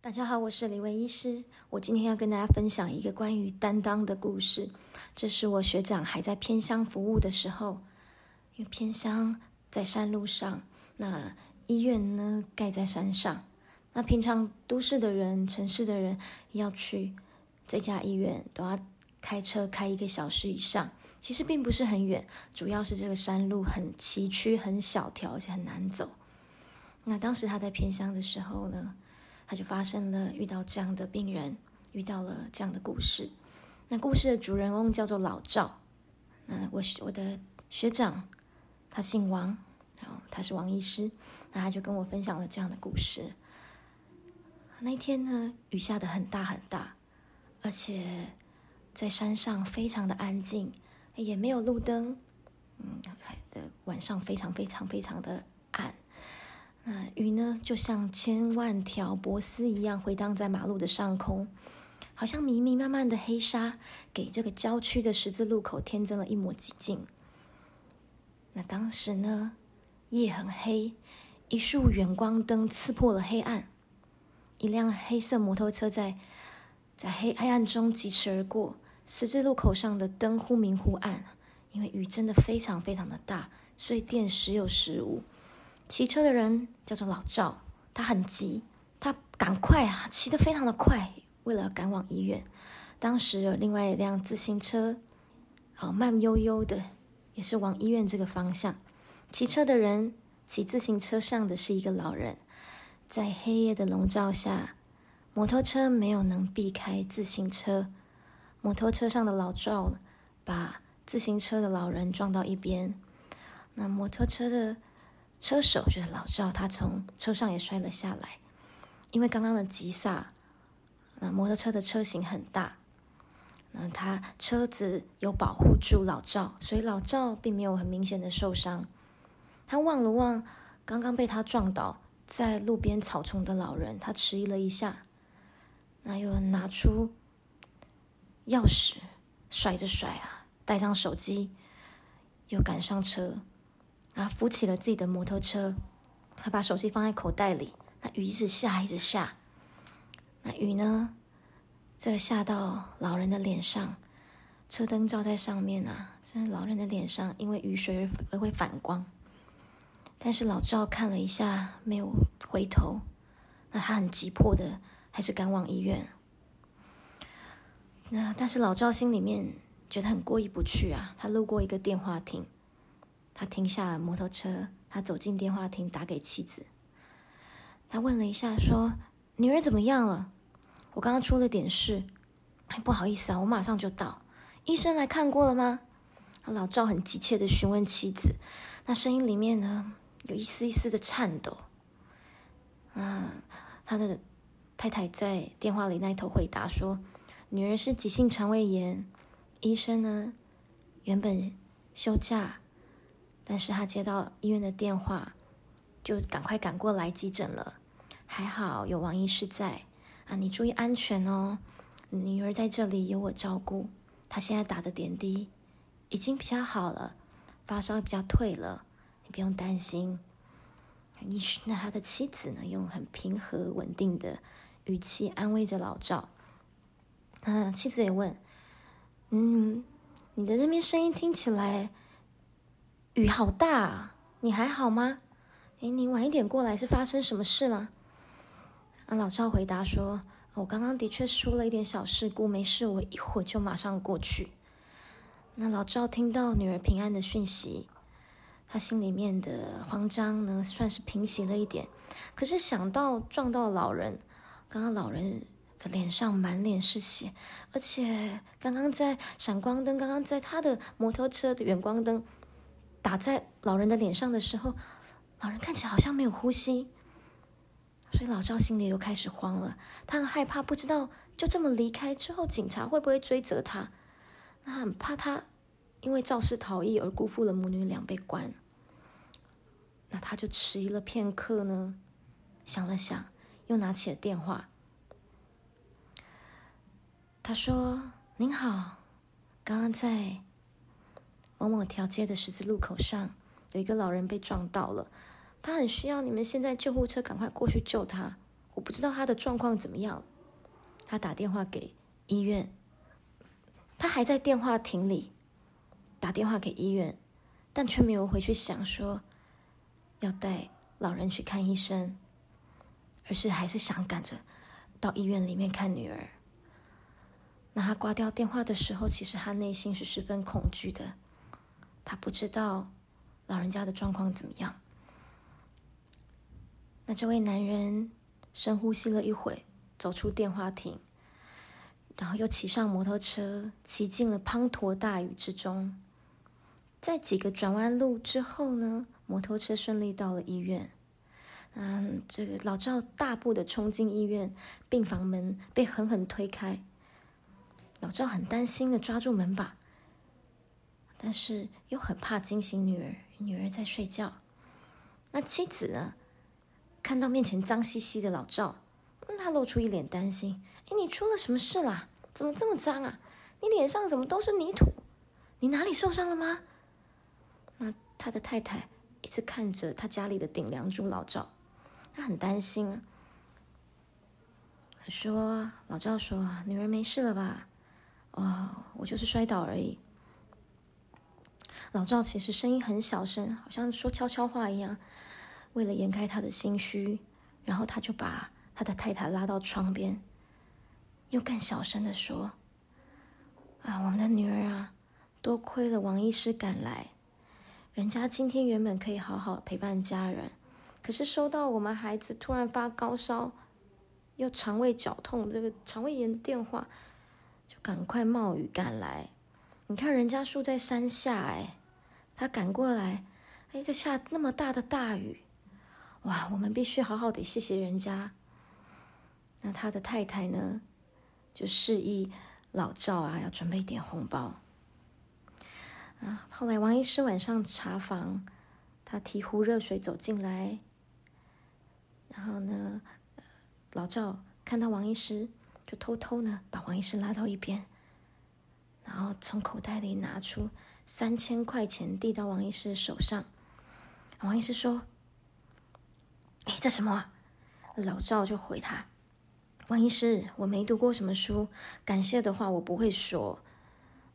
大家好，我是李维医师。我今天要跟大家分享一个关于担当的故事。这是我学长还在偏乡服务的时候，因为偏乡在山路上，那医院呢盖在山上。那平常都市的人、城市的人要去这家医院，都要开车开一个小时以上。其实并不是很远，主要是这个山路很崎岖、很小条，而且很难走。那当时他在偏乡的时候呢？他就发生了遇到这样的病人，遇到了这样的故事。那故事的主人公叫做老赵。那我我的学长，他姓王，然后他是王医师。那他就跟我分享了这样的故事。那一天呢，雨下的很大很大，而且在山上非常的安静，也没有路灯。嗯，的晚上非常非常非常的暗。那雨呢，就像千万条波丝一样回荡在马路的上空，好像迷迷漫漫的黑纱，给这个郊区的十字路口添增了一抹寂静。那当时呢，夜很黑，一束远光灯刺破了黑暗，一辆黑色摩托车在在黑黑暗中疾驰而过，十字路口上的灯忽明忽暗，因为雨真的非常非常的大，所以电时有时无。骑车的人叫做老赵，他很急，他赶快啊，骑得非常的快，为了赶往医院。当时有另外一辆自行车，好慢悠悠的，也是往医院这个方向。骑车的人，骑自行车上的是一个老人，在黑夜的笼罩下，摩托车没有能避开自行车，摩托车上的老赵把自行车的老人撞到一边，那摩托车的。车手就是老赵，他从车上也摔了下来，因为刚刚的急刹，那摩托车的车型很大，那他车子有保护住老赵，所以老赵并没有很明显的受伤。他望了望刚刚被他撞倒在路边草丛的老人，他迟疑了一下，那又拿出钥匙，甩着甩啊，带上手机，又赶上车。啊扶起了自己的摩托车，他把手机放在口袋里。那雨一直下，一直下。那雨呢？这个下到老人的脸上，车灯照在上面啊，在老人的脸上，因为雨水而会反光。但是老赵看了一下，没有回头。那他很急迫的，还是赶往医院。那但是老赵心里面觉得很过意不去啊。他路过一个电话亭。他停下了摩托车，他走进电话亭，打给妻子。他问了一下，说：“女儿怎么样了？我刚刚出了点事，哎，不好意思啊，我马上就到。医生来看过了吗？”老赵很急切的询问妻子，那声音里面呢，有一丝一丝的颤抖。啊，他的太太在电话里那头回答说：“女儿是急性肠胃炎，医生呢，原本休假。”但是他接到医院的电话，就赶快赶过来急诊了。还好有王医师在啊，你注意安全哦。女儿在这里有我照顾，她现在打着点滴，已经比较好了，发烧比较退了，你不用担心。医师那他的妻子呢，用很平和稳定的语气安慰着老赵。嗯，妻子也问：“嗯，你的这边声音听起来……”雨好大，你还好吗？哎，你晚一点过来是发生什么事吗？啊，老赵回答说：“我刚刚的确出了一点小事故，没事，我一会儿就马上过去。”那老赵听到女儿平安的讯息，他心里面的慌张呢，算是平息了一点。可是想到撞到老人，刚刚老人的脸上满脸是血，而且刚刚在闪光灯，刚刚在他的摩托车的远光灯。打在老人的脸上的时候，老人看起来好像没有呼吸，所以老赵心里又开始慌了。他很害怕，不知道就这么离开之后，警察会不会追责他？那很怕他因为肇事逃逸而辜负了母女俩被关。那他就迟疑了片刻呢，想了想，又拿起了电话。他说：“您好，刚刚在。”某某条街的十字路口上，有一个老人被撞到了，他很需要你们现在救护车赶快过去救他。我不知道他的状况怎么样。他打电话给医院，他还在电话亭里打电话给医院，但却没有回去想说要带老人去看医生，而是还是想赶着到医院里面看女儿。那他挂掉电话的时候，其实他内心是十分恐惧的，他不知道老人家的状况怎么样。那这位男人深呼吸了一会，走出电话亭，然后又骑上摩托车，骑进了滂沱大雨之中。在几个转弯路之后呢，摩托车顺利到了医院。嗯，这个老赵大步的冲进医院，病房门被狠狠推开。老赵很担心的抓住门把，但是又很怕惊醒女儿，女儿在睡觉。那妻子呢？看到面前脏兮兮的老赵，他露出一脸担心：“哎，你出了什么事啦？怎么这么脏啊？你脸上怎么都是泥土？你哪里受伤了吗？”那他的太太一直看着他家里的顶梁柱老赵，他很担心啊。说：“老赵说，女儿没事了吧？哦，我就是摔倒而已。”老赵其实声音很小声，好像说悄悄话一样。为了掩盖他的心虚，然后他就把他的太太拉到窗边，又更小声的说：“啊，我们的女儿啊，多亏了王医师赶来，人家今天原本可以好好陪伴家人，可是收到我们孩子突然发高烧，又肠胃绞痛，这个肠胃炎的电话，就赶快冒雨赶来。你看人家住在山下，哎，他赶过来，哎，在下那么大的大雨。”哇，我们必须好好的谢谢人家。那他的太太呢，就示意老赵啊，要准备点红包。啊，后来王医师晚上查房，他提壶热水走进来，然后呢，老赵看到王医师，就偷偷呢把王医师拉到一边，然后从口袋里拿出三千块钱递到王医师手上。王医师说。哎，这什么？老赵就回他：“王医师，我没读过什么书，感谢的话我不会说。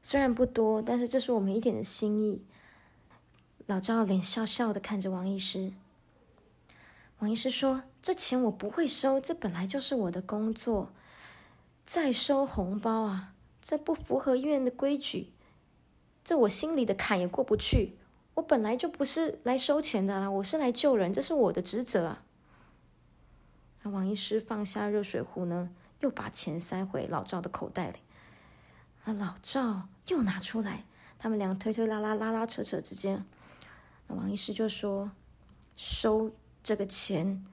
虽然不多，但是这是我们一点的心意。”老赵脸笑笑的看着王医师。王医师说：“这钱我不会收，这本来就是我的工作。再收红包啊，这不符合医院的规矩，这我心里的坎也过不去。”我本来就不是来收钱的啦，我是来救人，这是我的职责啊。那王医师放下热水壶呢，又把钱塞回老赵的口袋里。那老赵又拿出来，他们俩推推拉拉、拉拉扯扯之间，那王医师就说：“收这个钱，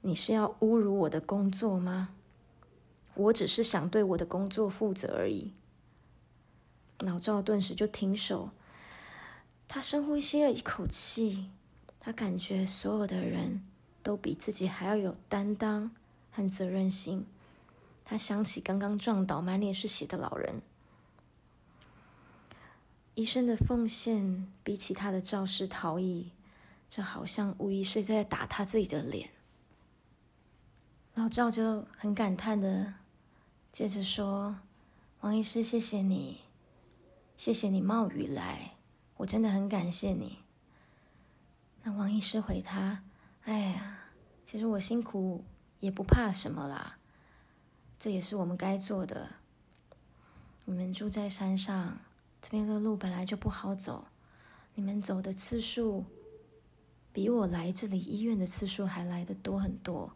你是要侮辱我的工作吗？我只是想对我的工作负责而已。”老赵顿时就停手。他深呼吸了一口气，他感觉所有的人都比自己还要有担当和责任心。他想起刚刚撞倒、满脸是血的老人，医生的奉献比起他的肇事逃逸，这好像无疑是在打他自己的脸。老赵就很感叹的接着说：“王医师，谢谢你，谢谢你冒雨来。”我真的很感谢你。那王医师回他：“哎呀，其实我辛苦也不怕什么啦，这也是我们该做的。你们住在山上，这边的路本来就不好走，你们走的次数比我来这里医院的次数还来的多很多。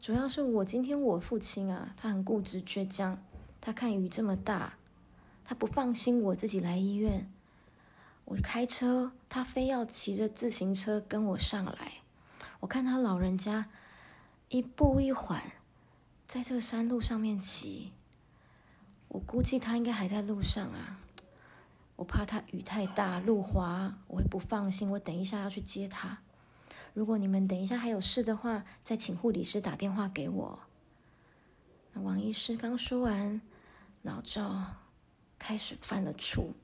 主要是我今天我父亲啊，他很固执倔强，他看雨这么大，他不放心我自己来医院。”我开车，他非要骑着自行车跟我上来。我看他老人家一步一缓，在这个山路上面骑。我估计他应该还在路上啊。我怕他雨太大，路滑，我会不放心。我等一下要去接他。如果你们等一下还有事的话，再请护理师打电话给我。那王医师刚说完，老赵开始犯了怵。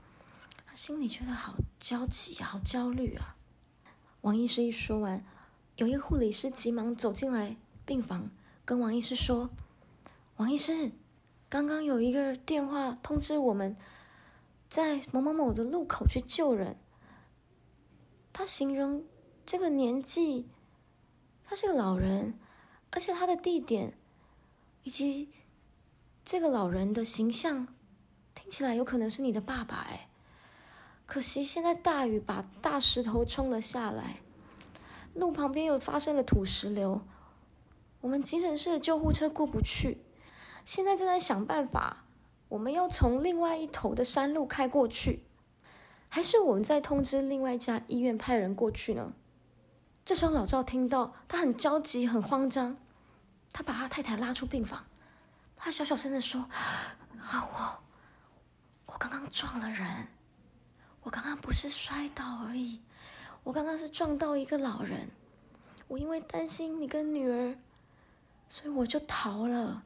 他心里觉得好焦急啊，好焦虑啊！王医师一说完，有一个护理师急忙走进来病房，跟王医师说：“王医师，刚刚有一个电话通知我们，在某某某的路口去救人。他形容这个年纪，他是个老人，而且他的地点以及这个老人的形象，听起来有可能是你的爸爸。哎，可惜现在大雨把大石头冲了下来。”路旁边又发生了土石流，我们急诊室的救护车过不去，现在正在想办法，我们要从另外一头的山路开过去，还是我们再通知另外一家医院派人过去呢？这时候老赵听到，他很着急，很慌张，他把他太太拉出病房，他小小声的说：“啊，我，我刚刚撞了人，我刚刚不是摔倒而已。”我刚刚是撞到一个老人，我因为担心你跟女儿，所以我就逃了。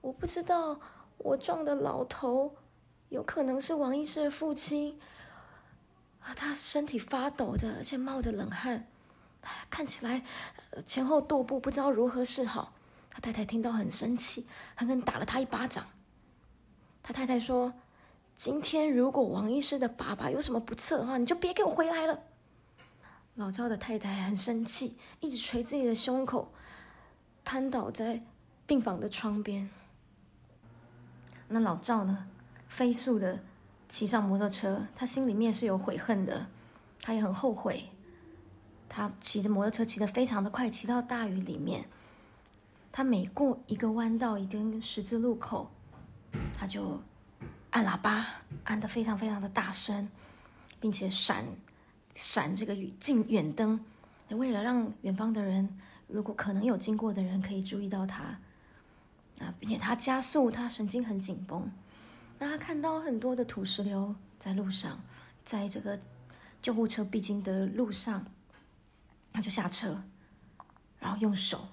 我不知道我撞的老头有可能是王医师的父亲，啊，他身体发抖着，而且冒着冷汗，看起来前后踱步，不知道如何是好。他太太听到很生气，狠狠打了他一巴掌。他太太说：“今天如果王医师的爸爸有什么不测的话，你就别给我回来了。”老赵的太太很生气，一直捶自己的胸口，瘫倒在病房的窗边。那老赵呢，飞速的骑上摩托车，他心里面是有悔恨的，他也很后悔。他骑着摩托车骑得非常的快，骑到大雨里面。他每过一个弯道、一根十字路口，他就按喇叭，按得非常非常的大声，并且闪。闪这个近远灯，为了让远方的人，如果可能有经过的人可以注意到他，啊，并且他加速，他神经很紧绷，那他看到很多的土石流在路上，在这个救护车必经的路上，他就下车，然后用手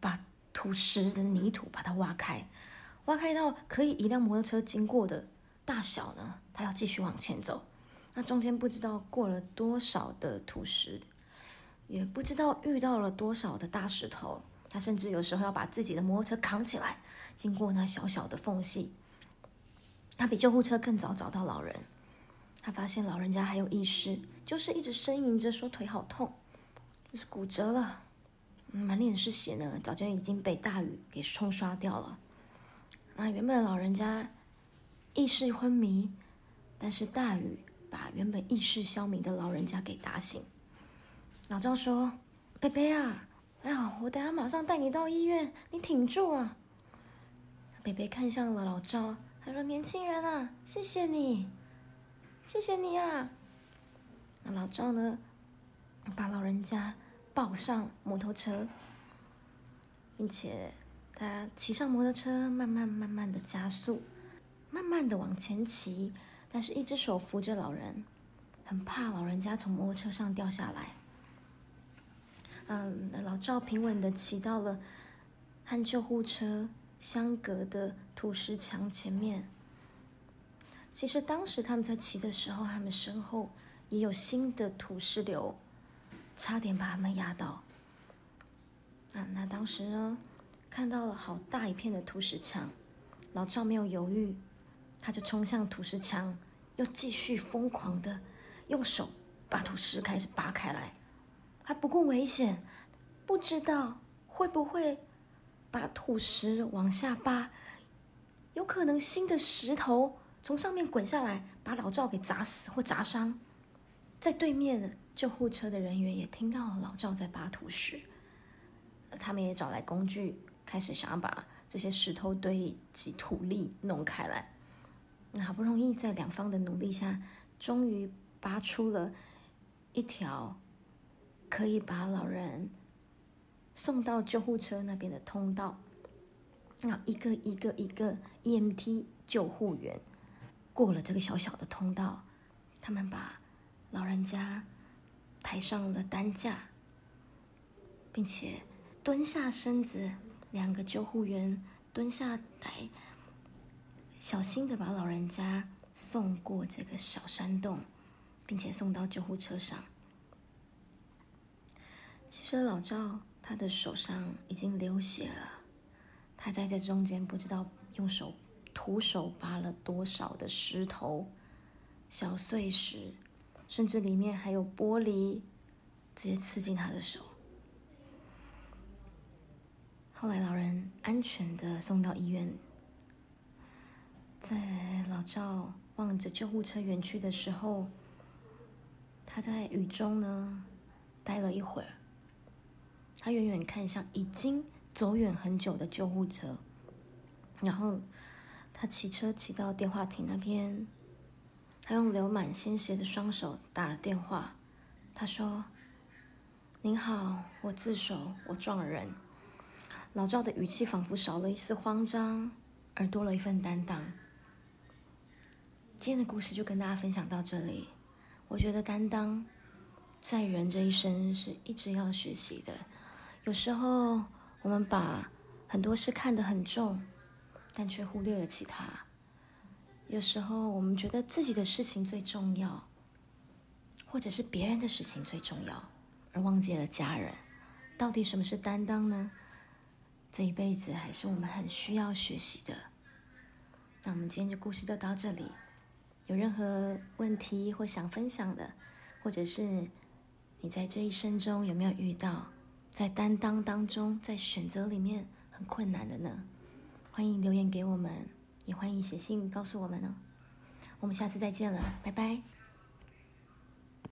把土石的泥土把它挖开，挖开到可以一辆摩托车经过的大小呢，他要继续往前走。那中间不知道过了多少的土石，也不知道遇到了多少的大石头。他甚至有时候要把自己的摩托车扛起来，经过那小小的缝隙。他比救护车更早找到老人。他发现老人家还有意识，就是一直呻吟着说腿好痛，就是骨折了，满脸是血呢，早就已经被大雨给冲刷掉了。啊，原本老人家意识昏迷，但是大雨。把原本意识消弭的老人家给打醒。老赵说：“贝贝啊，哎呀，我等下马上带你到医院，你挺住啊。”贝贝看向了老赵，他说：“年轻人啊，谢谢你，谢谢你啊。”那老赵呢，把老人家抱上摩托车，并且他骑上摩托车，慢慢慢慢的加速，慢慢的往前骑。但是，一只手扶着老人，很怕老人家从摩托车上掉下来。嗯，老赵平稳的骑到了和救护车相隔的土石墙前面。其实当时他们在骑的时候，他们身后也有新的土石流，差点把他们压倒。啊，那当时呢，看到了好大一片的土石墙，老赵没有犹豫。他就冲向土石墙，又继续疯狂的用手把土石开始扒开来。他不顾危险，不知道会不会把土石往下扒，有可能新的石头从上面滚下来，把老赵给砸死或砸伤。在对面救护车的人员也听到老赵在扒土石，他们也找来工具，开始想要把这些石头堆积土粒弄开来。那好不容易在两方的努力下，终于拔出了一条可以把老人送到救护车那边的通道。那一个一个一个 EMT 救护员过了这个小小的通道，他们把老人家抬上了担架，并且蹲下身子，两个救护员蹲下来。小心的把老人家送过这个小山洞，并且送到救护车上。其实老赵他的手上已经流血了，他在这中间不知道用手徒手扒了多少的石头、小碎石，甚至里面还有玻璃，直接刺进他的手。后来老人安全的送到医院，在老赵望着救护车远去的时候，他在雨中呢待了一会儿。他远远看向已经走远很久的救护车，然后他骑车骑到电话亭那边，他用流满鲜血的双手打了电话。他说：“您好，我自首，我撞了人。”老赵的语气仿佛少了一丝慌张，而多了一份担当。今天的故事就跟大家分享到这里。我觉得担当在人这一生是一直要学习的。有时候我们把很多事看得很重，但却忽略了其他。有时候我们觉得自己的事情最重要，或者是别人的事情最重要，而忘记了家人。到底什么是担当呢？这一辈子还是我们很需要学习的。那我们今天的故事就到这里。有任何问题或想分享的，或者是你在这一生中有没有遇到在担当当中，在选择里面很困难的呢？欢迎留言给我们，也欢迎写信告诉我们呢。我们下次再见了，拜拜。